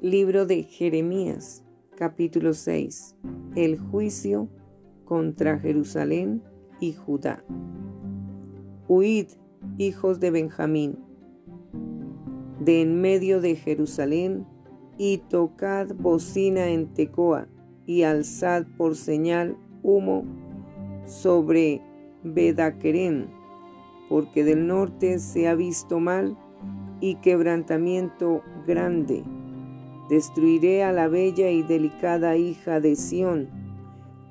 Libro de Jeremías, capítulo 6. El juicio contra Jerusalén y Judá. Huid, hijos de Benjamín, de en medio de Jerusalén, y tocad bocina en Tecoa, y alzad por señal humo sobre Bedaquerén, porque del norte se ha visto mal y quebrantamiento grande Destruiré a la bella y delicada hija de Sión.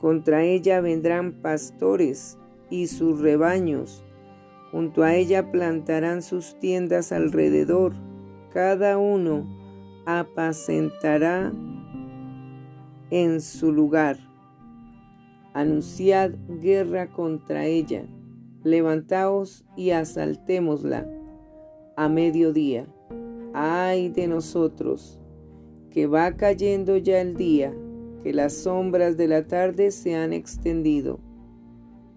Contra ella vendrán pastores y sus rebaños. Junto a ella plantarán sus tiendas alrededor. Cada uno apacentará en su lugar. Anunciad guerra contra ella. Levantaos y asaltémosla a mediodía. Ay de nosotros que va cayendo ya el día, que las sombras de la tarde se han extendido.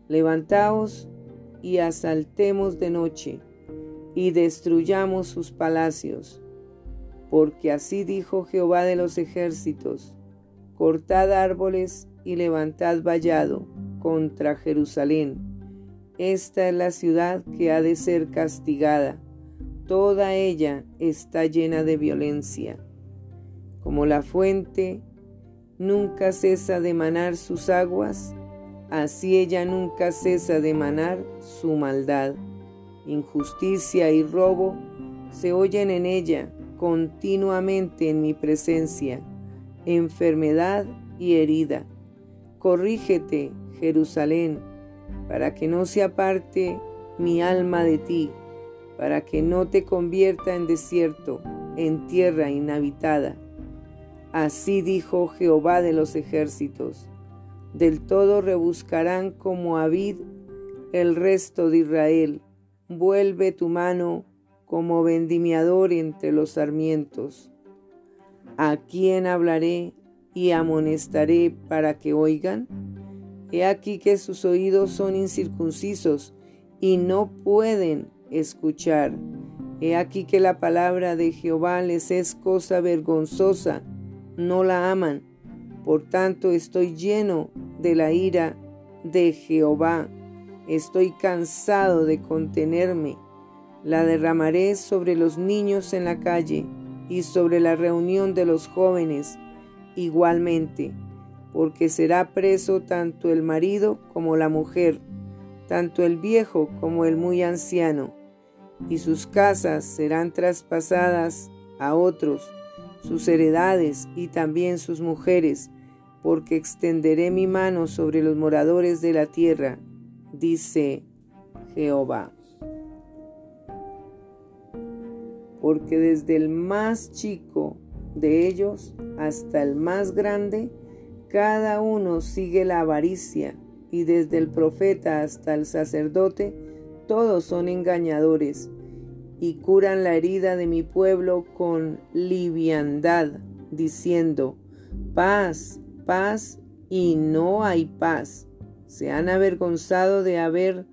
Levantaos y asaltemos de noche, y destruyamos sus palacios, porque así dijo Jehová de los ejércitos, cortad árboles y levantad vallado contra Jerusalén. Esta es la ciudad que ha de ser castigada, toda ella está llena de violencia. Como la fuente nunca cesa de manar sus aguas, así ella nunca cesa de manar su maldad. Injusticia y robo se oyen en ella continuamente en mi presencia, enfermedad y herida. Corrígete, Jerusalén, para que no se aparte mi alma de ti, para que no te convierta en desierto, en tierra inhabitada. Así dijo Jehová de los ejércitos. Del todo rebuscarán como Abid el resto de Israel. Vuelve tu mano como vendimiador entre los sarmientos. ¿A quién hablaré y amonestaré para que oigan? He aquí que sus oídos son incircuncisos y no pueden escuchar. He aquí que la palabra de Jehová les es cosa vergonzosa no la aman. Por tanto, estoy lleno de la ira de Jehová. Estoy cansado de contenerme. La derramaré sobre los niños en la calle y sobre la reunión de los jóvenes igualmente, porque será preso tanto el marido como la mujer, tanto el viejo como el muy anciano, y sus casas serán traspasadas a otros sus heredades y también sus mujeres, porque extenderé mi mano sobre los moradores de la tierra, dice Jehová. Porque desde el más chico de ellos hasta el más grande, cada uno sigue la avaricia, y desde el profeta hasta el sacerdote, todos son engañadores y curan la herida de mi pueblo con liviandad, diciendo, paz, paz, y no hay paz. ¿Se han avergonzado de haber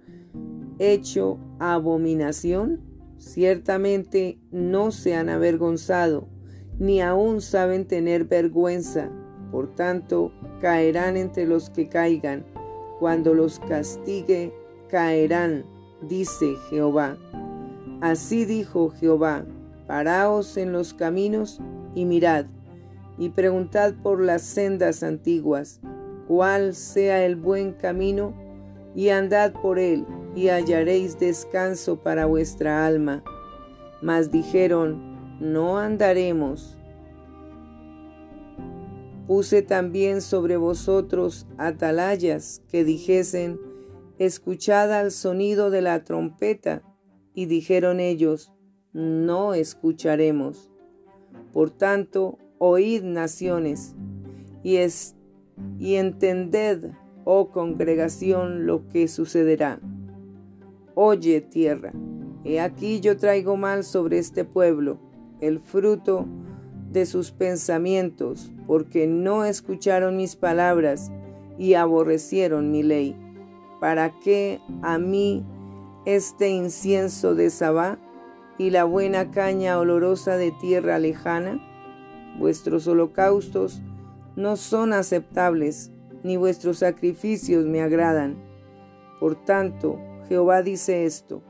hecho abominación? Ciertamente no se han avergonzado, ni aún saben tener vergüenza. Por tanto, caerán entre los que caigan. Cuando los castigue, caerán, dice Jehová. Así dijo Jehová, paraos en los caminos y mirad, y preguntad por las sendas antiguas, cuál sea el buen camino, y andad por él, y hallaréis descanso para vuestra alma. Mas dijeron, no andaremos. Puse también sobre vosotros atalayas que dijesen, escuchad al sonido de la trompeta, y dijeron ellos, no escucharemos. Por tanto, oíd naciones, y, es, y entended, oh congregación, lo que sucederá. Oye tierra, he aquí yo traigo mal sobre este pueblo, el fruto de sus pensamientos, porque no escucharon mis palabras y aborrecieron mi ley. ¿Para qué a mí este incienso de Sabá y la buena caña olorosa de tierra lejana? vuestros holocaustos no son aceptables, ni vuestros sacrificios me agradan. Por tanto, Jehová dice esto,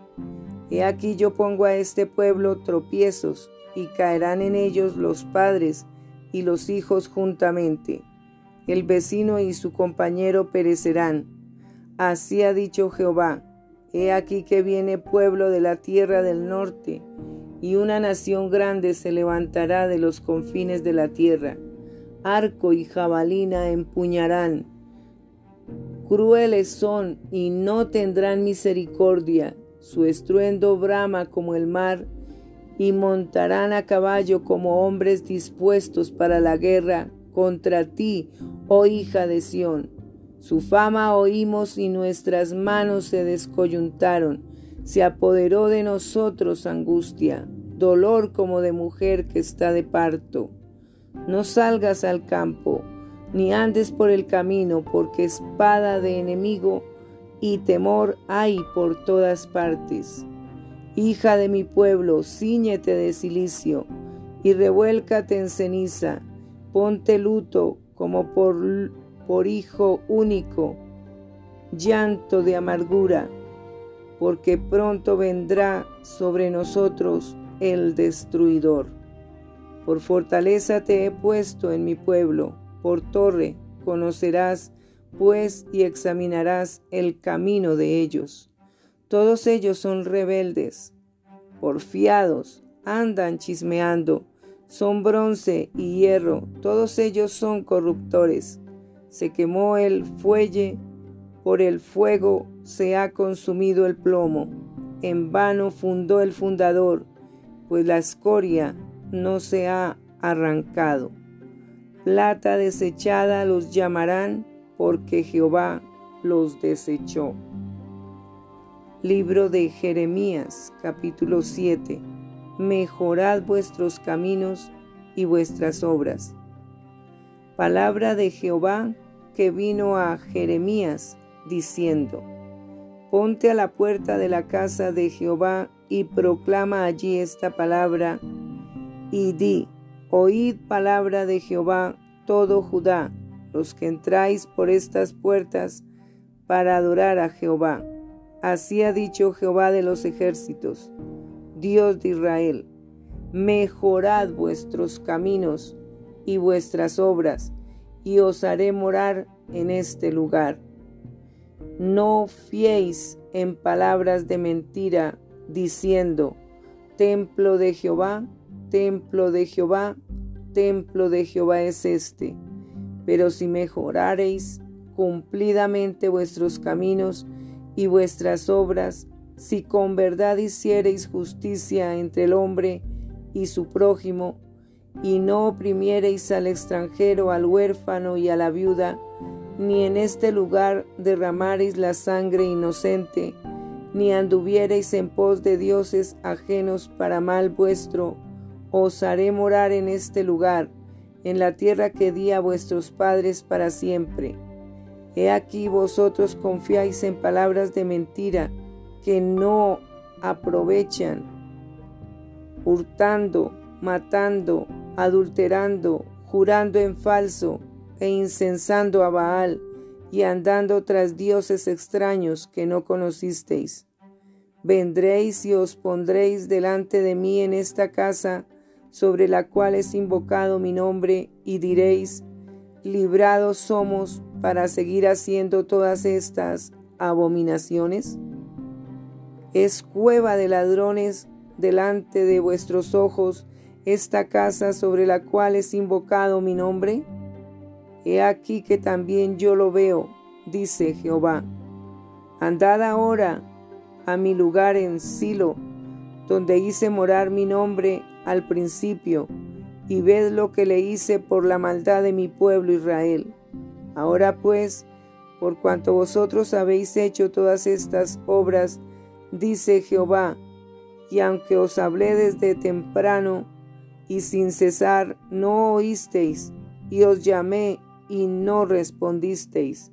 He aquí yo pongo a este pueblo tropiezos, y caerán en ellos los padres y los hijos juntamente. El vecino y su compañero perecerán. Así ha dicho Jehová, He aquí que viene pueblo de la tierra del norte, y una nación grande se levantará de los confines de la tierra. Arco y jabalina empuñarán. Crueles son y no tendrán misericordia. Su estruendo brama como el mar, y montarán a caballo como hombres dispuestos para la guerra contra ti, oh hija de Sión. Su fama oímos y nuestras manos se descoyuntaron. Se apoderó de nosotros angustia, dolor como de mujer que está de parto. No salgas al campo, ni andes por el camino, porque espada de enemigo y temor hay por todas partes. Hija de mi pueblo, ciñete de silicio y revuélcate en ceniza, ponte luto como por por hijo único, llanto de amargura, porque pronto vendrá sobre nosotros el destruidor. Por fortaleza te he puesto en mi pueblo, por torre conocerás pues y examinarás el camino de ellos. Todos ellos son rebeldes, porfiados, andan chismeando, son bronce y hierro, todos ellos son corruptores se quemó el fuelle, por el fuego se ha consumido el plomo. En vano fundó el fundador, pues la escoria no se ha arrancado. Plata desechada los llamarán, porque Jehová los desechó. Libro de Jeremías, capítulo 7. Mejorad vuestros caminos y vuestras obras. Palabra de Jehová que vino a Jeremías diciendo, Ponte a la puerta de la casa de Jehová y proclama allí esta palabra y di, Oíd palabra de Jehová todo Judá, los que entráis por estas puertas para adorar a Jehová. Así ha dicho Jehová de los ejércitos, Dios de Israel, mejorad vuestros caminos y vuestras obras, y os haré morar en este lugar. No fiéis en palabras de mentira, diciendo, Templo de Jehová, templo de Jehová, templo de Jehová es este. Pero si mejorareis cumplidamente vuestros caminos y vuestras obras, si con verdad hiciereis justicia entre el hombre y su prójimo, y no oprimiereis al extranjero, al huérfano y a la viuda, ni en este lugar derramareis la sangre inocente, ni anduviereis en pos de dioses ajenos para mal vuestro, os haré morar en este lugar, en la tierra que di a vuestros padres para siempre. He aquí vosotros confiáis en palabras de mentira que no aprovechan, hurtando, matando, adulterando, jurando en falso e incensando a Baal y andando tras dioses extraños que no conocisteis. Vendréis y os pondréis delante de mí en esta casa sobre la cual es invocado mi nombre y diréis, librados somos para seguir haciendo todas estas abominaciones? Es cueva de ladrones delante de vuestros ojos esta casa sobre la cual es invocado mi nombre? He aquí que también yo lo veo, dice Jehová. Andad ahora a mi lugar en Silo, donde hice morar mi nombre al principio, y ved lo que le hice por la maldad de mi pueblo Israel. Ahora pues, por cuanto vosotros habéis hecho todas estas obras, dice Jehová, y aunque os hablé desde temprano, y sin cesar no oísteis, y os llamé y no respondisteis.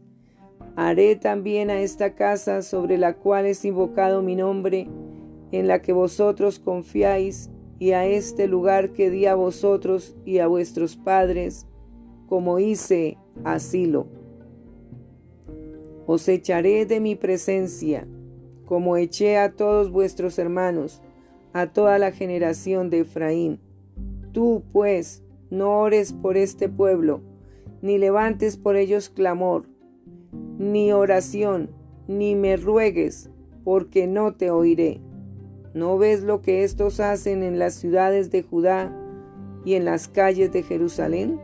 Haré también a esta casa sobre la cual es invocado mi nombre, en la que vosotros confiáis, y a este lugar que di a vosotros y a vuestros padres, como hice asilo. Os echaré de mi presencia, como eché a todos vuestros hermanos, a toda la generación de Efraín. Tú, pues, no ores por este pueblo, ni levantes por ellos clamor, ni oración, ni me ruegues, porque no te oiré. ¿No ves lo que estos hacen en las ciudades de Judá y en las calles de Jerusalén?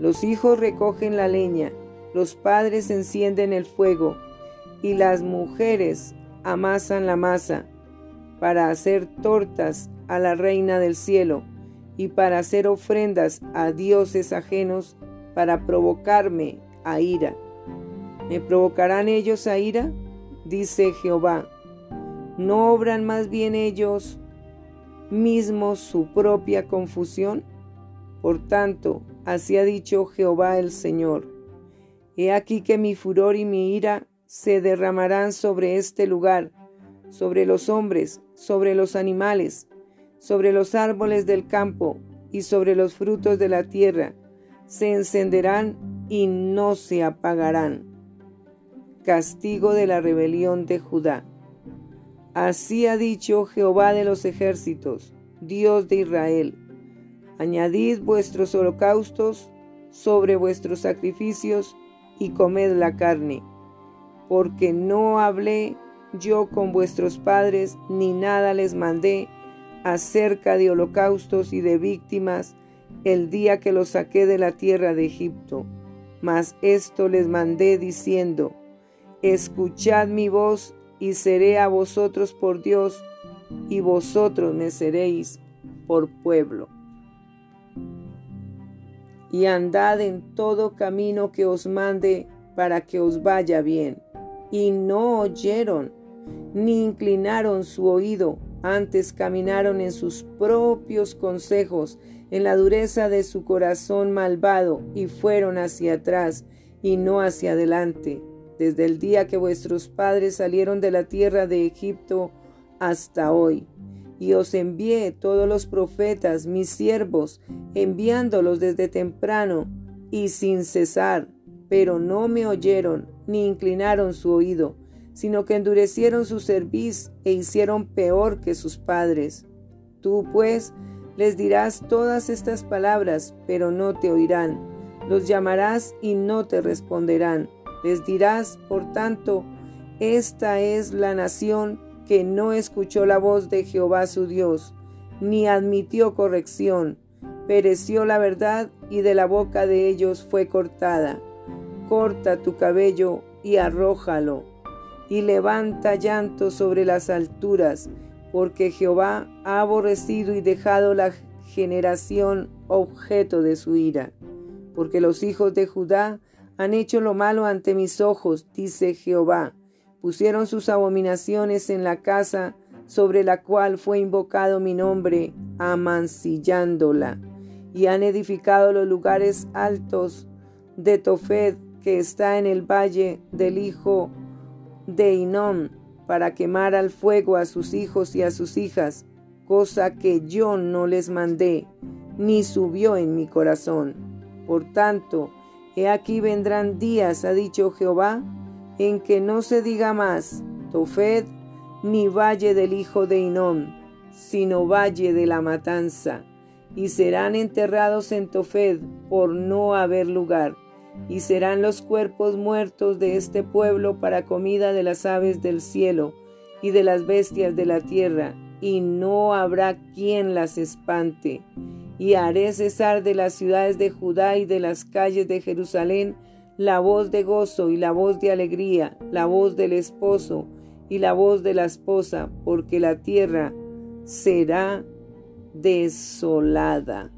Los hijos recogen la leña, los padres encienden el fuego, y las mujeres amasan la masa para hacer tortas a la reina del cielo y para hacer ofrendas a dioses ajenos para provocarme a ira. ¿Me provocarán ellos a ira? Dice Jehová. ¿No obran más bien ellos mismos su propia confusión? Por tanto, así ha dicho Jehová el Señor. He aquí que mi furor y mi ira se derramarán sobre este lugar, sobre los hombres, sobre los animales, sobre los árboles del campo y sobre los frutos de la tierra. Se encenderán y no se apagarán. Castigo de la rebelión de Judá. Así ha dicho Jehová de los ejércitos, Dios de Israel. Añadid vuestros holocaustos sobre vuestros sacrificios y comed la carne, porque no hablé yo con vuestros padres, ni nada les mandé acerca de holocaustos y de víctimas el día que los saqué de la tierra de Egipto. Mas esto les mandé diciendo, escuchad mi voz y seré a vosotros por Dios, y vosotros me seréis por pueblo. Y andad en todo camino que os mande para que os vaya bien. Y no oyeron, ni inclinaron su oído, antes caminaron en sus propios consejos, en la dureza de su corazón malvado, y fueron hacia atrás y no hacia adelante. Desde el día que vuestros padres salieron de la tierra de Egipto hasta hoy. Y os envié todos los profetas, mis siervos, enviándolos desde temprano y sin cesar, pero no me oyeron ni inclinaron su oído, sino que endurecieron su cerviz e hicieron peor que sus padres. Tú, pues, les dirás todas estas palabras, pero no te oirán. Los llamarás y no te responderán les dirás, por tanto, esta es la nación que no escuchó la voz de Jehová su Dios, ni admitió corrección. Pereció la verdad y de la boca de ellos fue cortada. Corta tu cabello y arrójalo, y levanta llanto sobre las alturas, porque Jehová ha aborrecido y dejado la generación objeto de su ira. Porque los hijos de Judá han hecho lo malo ante mis ojos, dice Jehová. Pusieron sus abominaciones en la casa sobre la cual fue invocado mi nombre, amancillándola. Y han edificado los lugares altos de Tofed, que está en el valle del hijo de Inón, para quemar al fuego a sus hijos y a sus hijas, cosa que yo no les mandé, ni subió en mi corazón. Por tanto, He aquí vendrán días, ha dicho Jehová, en que no se diga más Tofed ni valle del hijo de Inón, sino valle de la matanza, y serán enterrados en Tofed por no haber lugar, y serán los cuerpos muertos de este pueblo para comida de las aves del cielo y de las bestias de la tierra, y no habrá quien las espante y haré cesar de las ciudades de Judá y de las calles de Jerusalén la voz de gozo y la voz de alegría, la voz del esposo y la voz de la esposa, porque la tierra será desolada.